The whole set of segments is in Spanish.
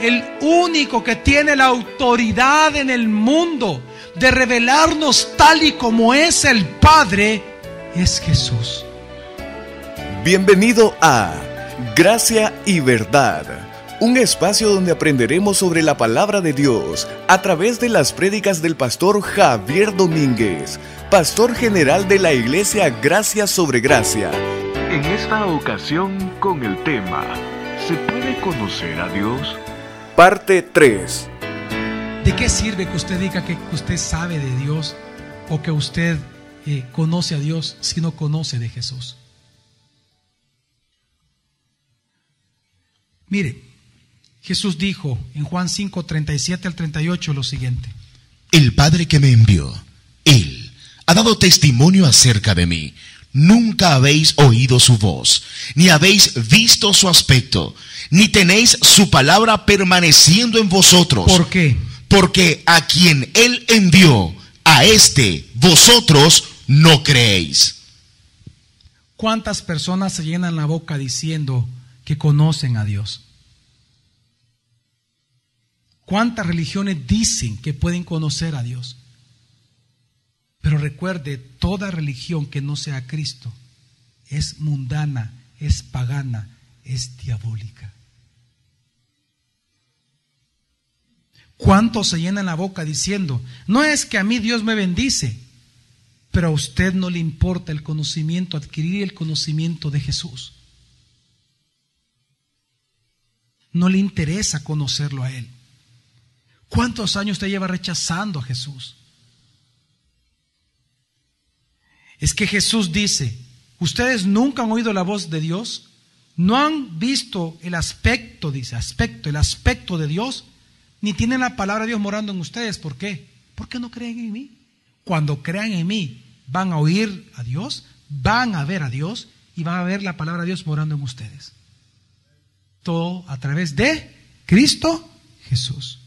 el único que tiene la autoridad en el mundo de revelarnos tal y como es el Padre, es Jesús. Bienvenido a Gracia y Verdad, un espacio donde aprenderemos sobre la palabra de Dios a través de las prédicas del pastor Javier Domínguez, pastor general de la iglesia Gracia sobre Gracia. En esta ocasión con el tema, ¿se puede conocer a Dios? Parte 3. ¿De qué sirve que usted diga que usted sabe de Dios o que usted eh, conoce a Dios si no conoce de Jesús? Mire, Jesús dijo en Juan 5, 37 al 38 lo siguiente. El Padre que me envió, Él, ha dado testimonio acerca de mí. Nunca habéis oído su voz, ni habéis visto su aspecto, ni tenéis su palabra permaneciendo en vosotros. ¿Por qué? Porque a quien Él envió, a este vosotros no creéis. ¿Cuántas personas se llenan la boca diciendo que conocen a Dios? ¿Cuántas religiones dicen que pueden conocer a Dios? Pero recuerde, toda religión que no sea Cristo es mundana, es pagana, es diabólica. ¿Cuántos se llenan la boca diciendo, no es que a mí Dios me bendice, pero a usted no le importa el conocimiento, adquirir el conocimiento de Jesús? No le interesa conocerlo a Él. ¿Cuántos años usted lleva rechazando a Jesús? Es que Jesús dice, ustedes nunca han oído la voz de Dios, no han visto el aspecto, dice, aspecto, el aspecto de Dios, ni tienen la palabra de Dios morando en ustedes. ¿Por qué? Porque no creen en mí. Cuando crean en mí, van a oír a Dios, van a ver a Dios y van a ver la palabra de Dios morando en ustedes. Todo a través de Cristo Jesús.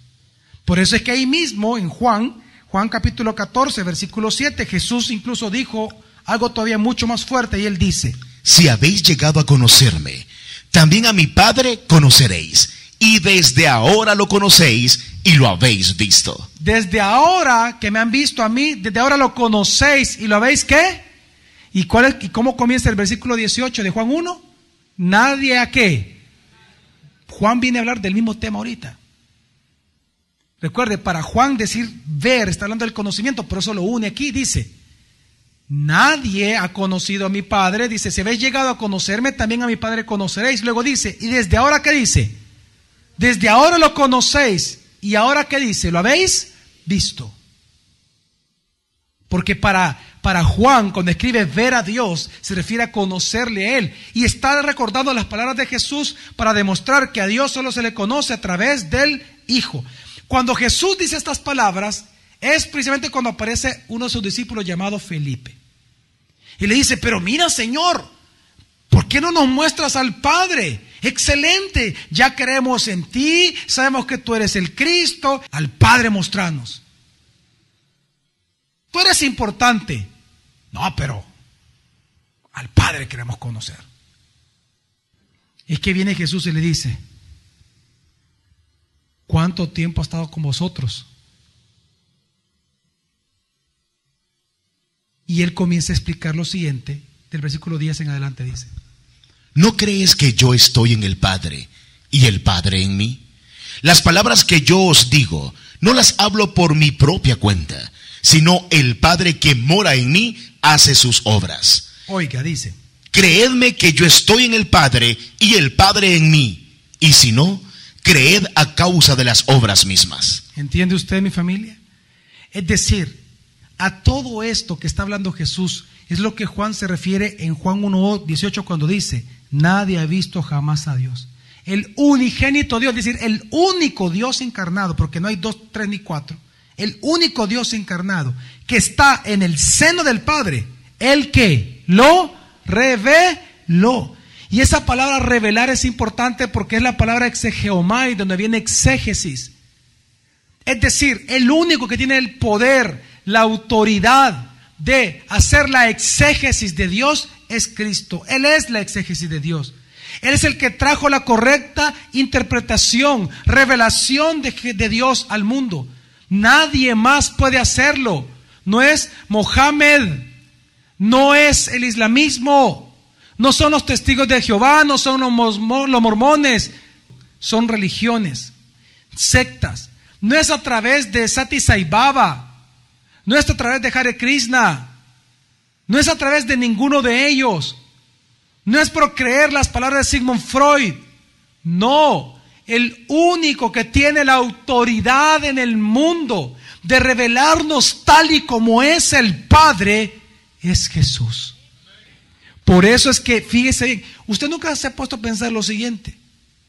Por eso es que ahí mismo en Juan, Juan capítulo 14, versículo 7, Jesús incluso dijo algo todavía mucho más fuerte y él dice, Si habéis llegado a conocerme, también a mi Padre conoceréis, y desde ahora lo conocéis y lo habéis visto. Desde ahora que me han visto a mí, desde ahora lo conocéis y lo habéis qué? ¿Y, cuál es, y cómo comienza el versículo 18 de Juan 1? Nadie a qué. Juan viene a hablar del mismo tema ahorita. Recuerde, para Juan decir ver, está hablando del conocimiento, por eso lo une aquí, dice, nadie ha conocido a mi Padre, dice, si habéis llegado a conocerme, también a mi Padre conoceréis. Luego dice, y desde ahora, ¿qué dice? Desde ahora lo conocéis, y ahora, ¿qué dice? ¿Lo habéis visto? Porque para, para Juan, cuando escribe ver a Dios, se refiere a conocerle a Él. Y está recordando las palabras de Jesús para demostrar que a Dios solo se le conoce a través del Hijo. Cuando Jesús dice estas palabras, es precisamente cuando aparece uno de sus discípulos llamado Felipe. Y le dice, pero mira Señor, ¿por qué no nos muestras al Padre? Excelente, ya creemos en ti, sabemos que tú eres el Cristo, al Padre mostranos. Tú eres importante. No, pero al Padre queremos conocer. Es que viene Jesús y le dice, ¿Cuánto tiempo ha estado con vosotros? Y él comienza a explicar lo siguiente, del versículo 10 en adelante dice. ¿No crees que yo estoy en el Padre y el Padre en mí? Las palabras que yo os digo, no las hablo por mi propia cuenta, sino el Padre que mora en mí hace sus obras. Oiga, dice. Creedme que yo estoy en el Padre y el Padre en mí. Y si no, creed a causa de las obras mismas. ¿Entiende usted, mi familia? Es decir, a todo esto que está hablando Jesús es lo que Juan se refiere en Juan 1.18 cuando dice, nadie ha visto jamás a Dios. El unigénito Dios, es decir, el único Dios encarnado, porque no hay dos, tres ni cuatro, el único Dios encarnado que está en el seno del Padre, el que lo reveló. Y esa palabra revelar es importante porque es la palabra exegeomai, donde viene exégesis. Es decir, el único que tiene el poder, la autoridad de hacer la exégesis de Dios es Cristo. Él es la exégesis de Dios. Él es el que trajo la correcta interpretación, revelación de, Dios al mundo. Nadie más puede hacerlo. No es Mohammed, no es el islamismo, no son los testigos de Jehová, no son los mormones, son religiones, sectas. No es a través de Sati Sai Baba, no es a través de Hare Krishna, no es a través de ninguno de ellos. No es por creer las palabras de Sigmund Freud. No, el único que tiene la autoridad en el mundo de revelarnos tal y como es el Padre es Jesús. Por eso es que, fíjese bien, usted nunca se ha puesto a pensar lo siguiente.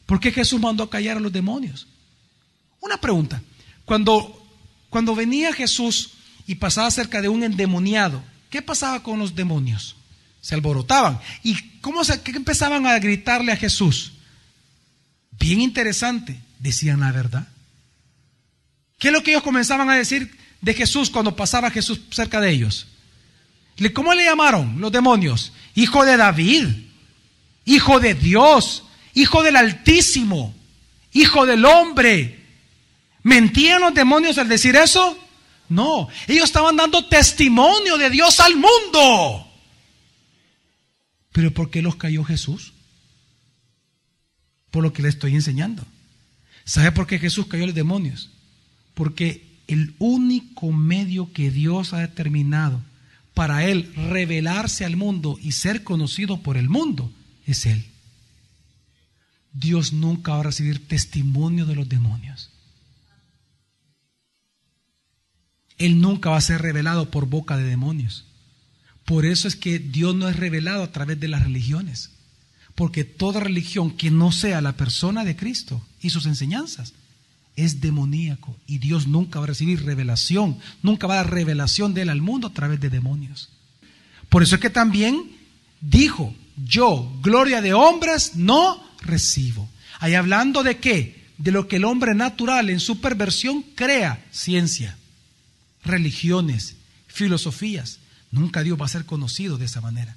¿Por qué Jesús mandó a callar a los demonios? Una pregunta. Cuando, cuando venía Jesús y pasaba cerca de un endemoniado, ¿qué pasaba con los demonios? Se alborotaban. ¿Y cómo se, qué empezaban a gritarle a Jesús? Bien interesante, decían la verdad. ¿Qué es lo que ellos comenzaban a decir de Jesús cuando pasaba Jesús cerca de ellos? ¿Cómo le llamaron los demonios? Hijo de David, hijo de Dios, hijo del Altísimo, hijo del hombre. ¿Mentían los demonios al decir eso? No, ellos estaban dando testimonio de Dios al mundo. Pero ¿por qué los cayó Jesús? Por lo que le estoy enseñando. ¿Sabe por qué Jesús cayó los demonios? Porque el único medio que Dios ha determinado para Él revelarse al mundo y ser conocido por el mundo es Él. Dios nunca va a recibir testimonio de los demonios. Él nunca va a ser revelado por boca de demonios. Por eso es que Dios no es revelado a través de las religiones. Porque toda religión que no sea la persona de Cristo y sus enseñanzas es demoníaco y Dios nunca va a recibir revelación, nunca va a dar revelación de él al mundo a través de demonios. Por eso es que también dijo, yo, gloria de hombres, no recibo. Ahí hablando de qué? De lo que el hombre natural en su perversión crea, ciencia, religiones, filosofías. Nunca Dios va a ser conocido de esa manera.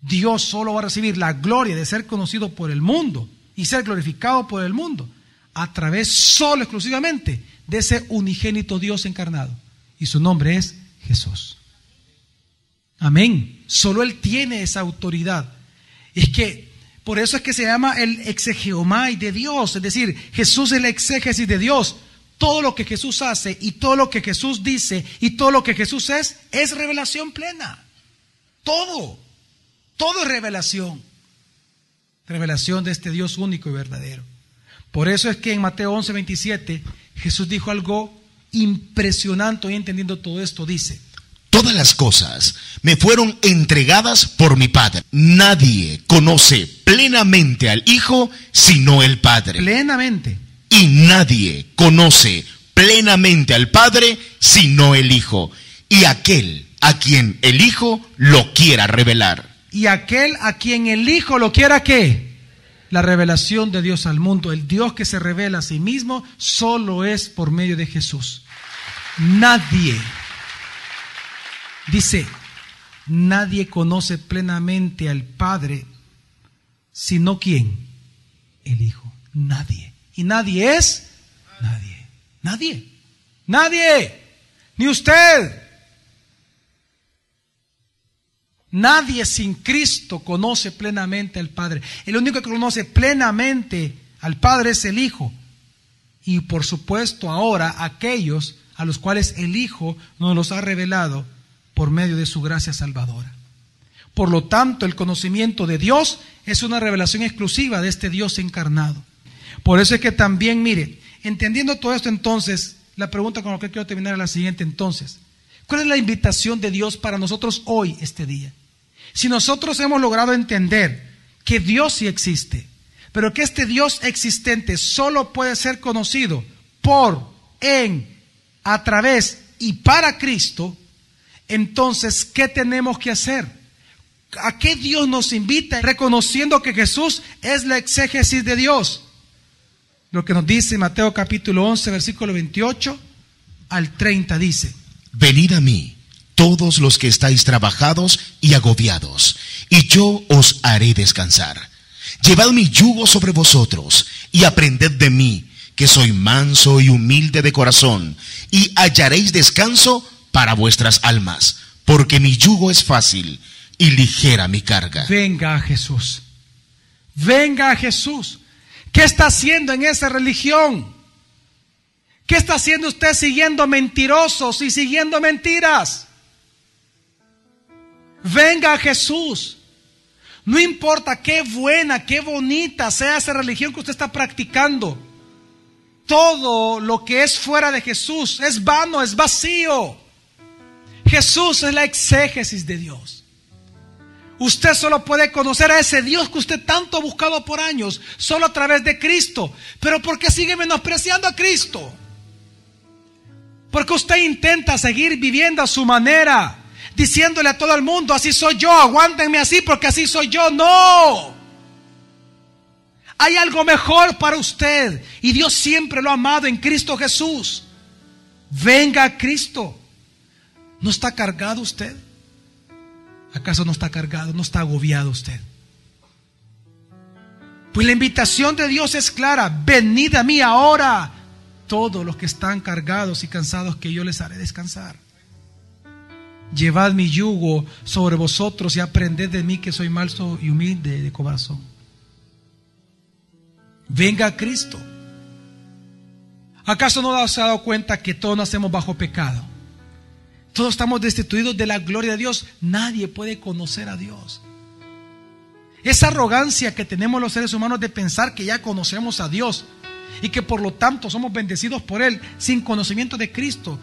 Dios solo va a recibir la gloria de ser conocido por el mundo y ser glorificado por el mundo a través solo exclusivamente de ese unigénito Dios encarnado. Y su nombre es Jesús. Amén. Solo Él tiene esa autoridad. Es que por eso es que se llama el exegeomai de Dios. Es decir, Jesús es el exégesis de Dios. Todo lo que Jesús hace y todo lo que Jesús dice y todo lo que Jesús es, es revelación plena. Todo. Todo es revelación. Revelación de este Dios único y verdadero. Por eso es que en Mateo 11, 27 Jesús dijo algo impresionante y entendiendo todo esto, dice, Todas las cosas me fueron entregadas por mi Padre. Nadie conoce plenamente al Hijo sino el Padre. Plenamente. Y nadie conoce plenamente al Padre sino el Hijo. Y aquel a quien el Hijo lo quiera revelar. Y aquel a quien el Hijo lo quiera qué? la revelación de Dios al mundo. El Dios que se revela a sí mismo solo es por medio de Jesús. Nadie, dice, nadie conoce plenamente al Padre, sino quién? El Hijo. Nadie. Y nadie es nadie. Nadie. Nadie. Ni usted. Nadie sin Cristo conoce plenamente al Padre. El único que conoce plenamente al Padre es el Hijo. Y por supuesto ahora aquellos a los cuales el Hijo nos los ha revelado por medio de su gracia salvadora. Por lo tanto, el conocimiento de Dios es una revelación exclusiva de este Dios encarnado. Por eso es que también, mire, entendiendo todo esto entonces, la pregunta con la que quiero terminar es la siguiente entonces. ¿Cuál es la invitación de Dios para nosotros hoy, este día? Si nosotros hemos logrado entender que Dios sí existe, pero que este Dios existente solo puede ser conocido por, en, a través y para Cristo, entonces, ¿qué tenemos que hacer? ¿A qué Dios nos invita? Reconociendo que Jesús es la exégesis de Dios. Lo que nos dice Mateo capítulo 11, versículo 28 al 30 dice, Venid a mí todos los que estáis trabajados y agobiados, y yo os haré descansar. Llevad mi yugo sobre vosotros y aprended de mí, que soy manso y humilde de corazón, y hallaréis descanso para vuestras almas, porque mi yugo es fácil y ligera mi carga. Venga a Jesús. Venga a Jesús. ¿Qué está haciendo en esa religión? ¿Qué está haciendo usted siguiendo mentirosos y siguiendo mentiras? Venga a Jesús. No importa qué buena, qué bonita sea esa religión que usted está practicando. Todo lo que es fuera de Jesús es vano, es vacío. Jesús es la exégesis de Dios. Usted solo puede conocer a ese Dios que usted tanto ha buscado por años, solo a través de Cristo. Pero ¿por qué sigue menospreciando a Cristo? Porque usted intenta seguir viviendo a su manera diciéndole a todo el mundo, así soy yo, aguántenme así porque así soy yo. No. Hay algo mejor para usted y Dios siempre lo ha amado en Cristo Jesús. Venga a Cristo. ¿No está cargado usted? ¿Acaso no está cargado? ¿No está agobiado usted? Pues la invitación de Dios es clara. Venid a mí ahora todos los que están cargados y cansados que yo les haré descansar. Llevad mi yugo sobre vosotros y aprended de mí que soy malso y humilde de corazón. Venga Cristo. ¿Acaso no se ha dado cuenta que todos nacemos bajo pecado? Todos estamos destituidos de la gloria de Dios. Nadie puede conocer a Dios. Esa arrogancia que tenemos los seres humanos de pensar que ya conocemos a Dios y que por lo tanto somos bendecidos por Él sin conocimiento de Cristo,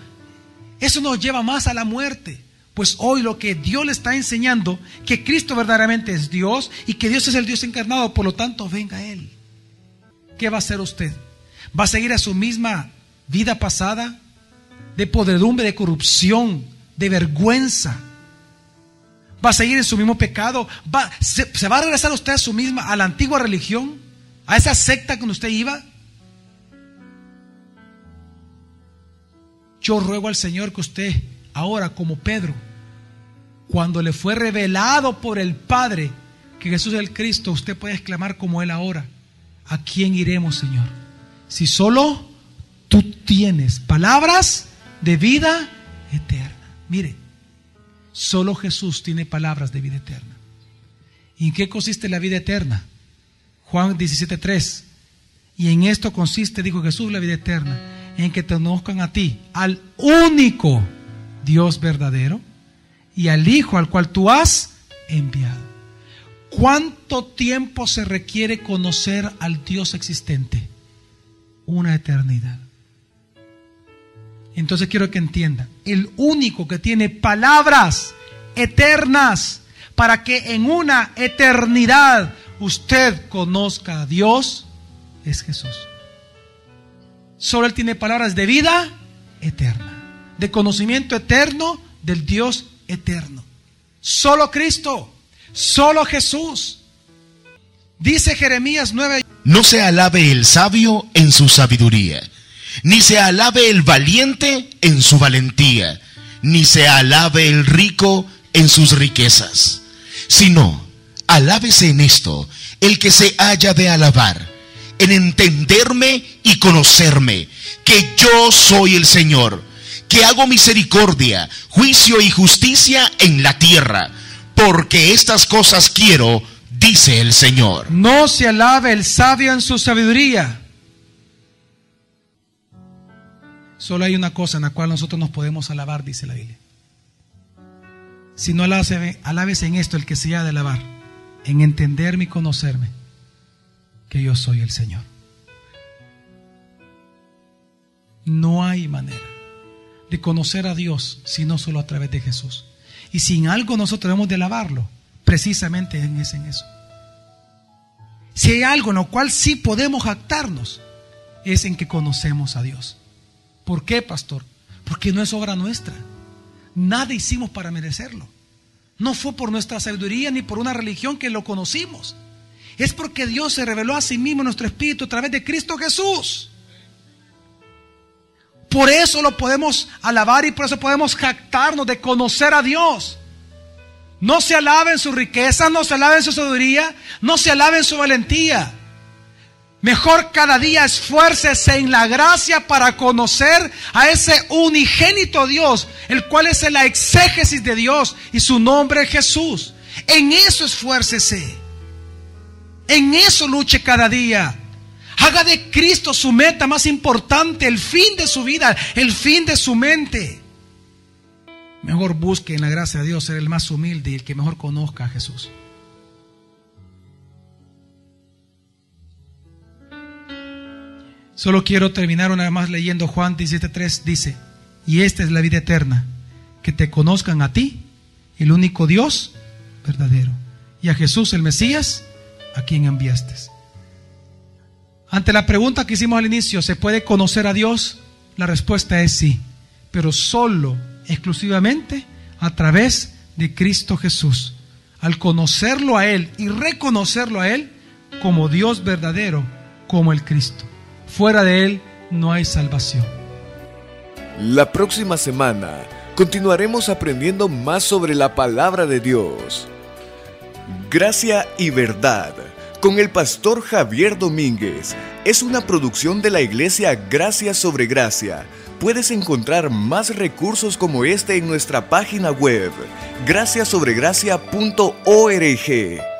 eso nos lleva más a la muerte. Pues hoy lo que Dios le está enseñando, que Cristo verdaderamente es Dios y que Dios es el Dios encarnado, por lo tanto venga a Él. ¿Qué va a hacer usted? ¿Va a seguir a su misma vida pasada de podredumbre, de corrupción, de vergüenza? ¿Va a seguir en su mismo pecado? ¿Va, se, va a regresar usted a su misma, a la antigua religión? ¿A esa secta con usted iba? Yo ruego al Señor que usted ahora como Pedro cuando le fue revelado por el Padre que Jesús es el Cristo, usted puede exclamar como Él ahora, ¿a quién iremos, Señor? Si solo tú tienes palabras de vida eterna. Mire, solo Jesús tiene palabras de vida eterna. ¿Y en qué consiste la vida eterna? Juan 17:3. Y en esto consiste, dijo Jesús, la vida eterna, en que te conozcan a ti, al único Dios verdadero y al Hijo al cual tú has enviado. ¿Cuánto tiempo se requiere conocer al Dios existente? Una eternidad. Entonces quiero que entienda, el único que tiene palabras eternas para que en una eternidad usted conozca a Dios es Jesús. Solo Él tiene palabras de vida eterna, de conocimiento eterno del Dios eterno. Solo Cristo, solo Jesús. Dice Jeremías 9. No se alabe el sabio en su sabiduría, ni se alabe el valiente en su valentía, ni se alabe el rico en sus riquezas, sino alábese en esto el que se haya de alabar, en entenderme y conocerme, que yo soy el Señor que hago misericordia, juicio y justicia en la tierra, porque estas cosas quiero, dice el Señor. No se alabe el sabio en su sabiduría. Solo hay una cosa en la cual nosotros nos podemos alabar, dice la Biblia. Si no alabes en esto el que se ha de alabar, en entenderme y conocerme, que yo soy el Señor. No hay manera de conocer a Dios, sino solo a través de Jesús. Y sin algo nosotros debemos de alabarlo, precisamente en, ese, en eso. Si hay algo en lo cual sí podemos jactarnos, es en que conocemos a Dios. ¿Por qué, pastor? Porque no es obra nuestra. Nada hicimos para merecerlo. No fue por nuestra sabiduría ni por una religión que lo conocimos. Es porque Dios se reveló a sí mismo en nuestro espíritu a través de Cristo Jesús. Por eso lo podemos alabar y por eso podemos jactarnos de conocer a Dios. No se alaben su riqueza, no se alaben su sabiduría, no se alaben su valentía. Mejor cada día esfuércese en la gracia para conocer a ese unigénito Dios, el cual es la exégesis de Dios y su nombre es Jesús. En eso esfuércese. En eso luche cada día. Haga de Cristo su meta más importante, el fin de su vida, el fin de su mente. Mejor busque en la gracia de Dios ser el más humilde y el que mejor conozca a Jesús. Solo quiero terminar una vez más leyendo Juan 17.3. Dice, y esta es la vida eterna, que te conozcan a ti, el único Dios verdadero, y a Jesús el Mesías, a quien enviaste. Ante la pregunta que hicimos al inicio, ¿se puede conocer a Dios? La respuesta es sí, pero solo, exclusivamente, a través de Cristo Jesús. Al conocerlo a Él y reconocerlo a Él como Dios verdadero, como el Cristo. Fuera de Él no hay salvación. La próxima semana continuaremos aprendiendo más sobre la palabra de Dios. Gracia y verdad con el pastor Javier Domínguez es una producción de la iglesia Gracia sobre Gracia. Puedes encontrar más recursos como este en nuestra página web, graciasobregracia.org.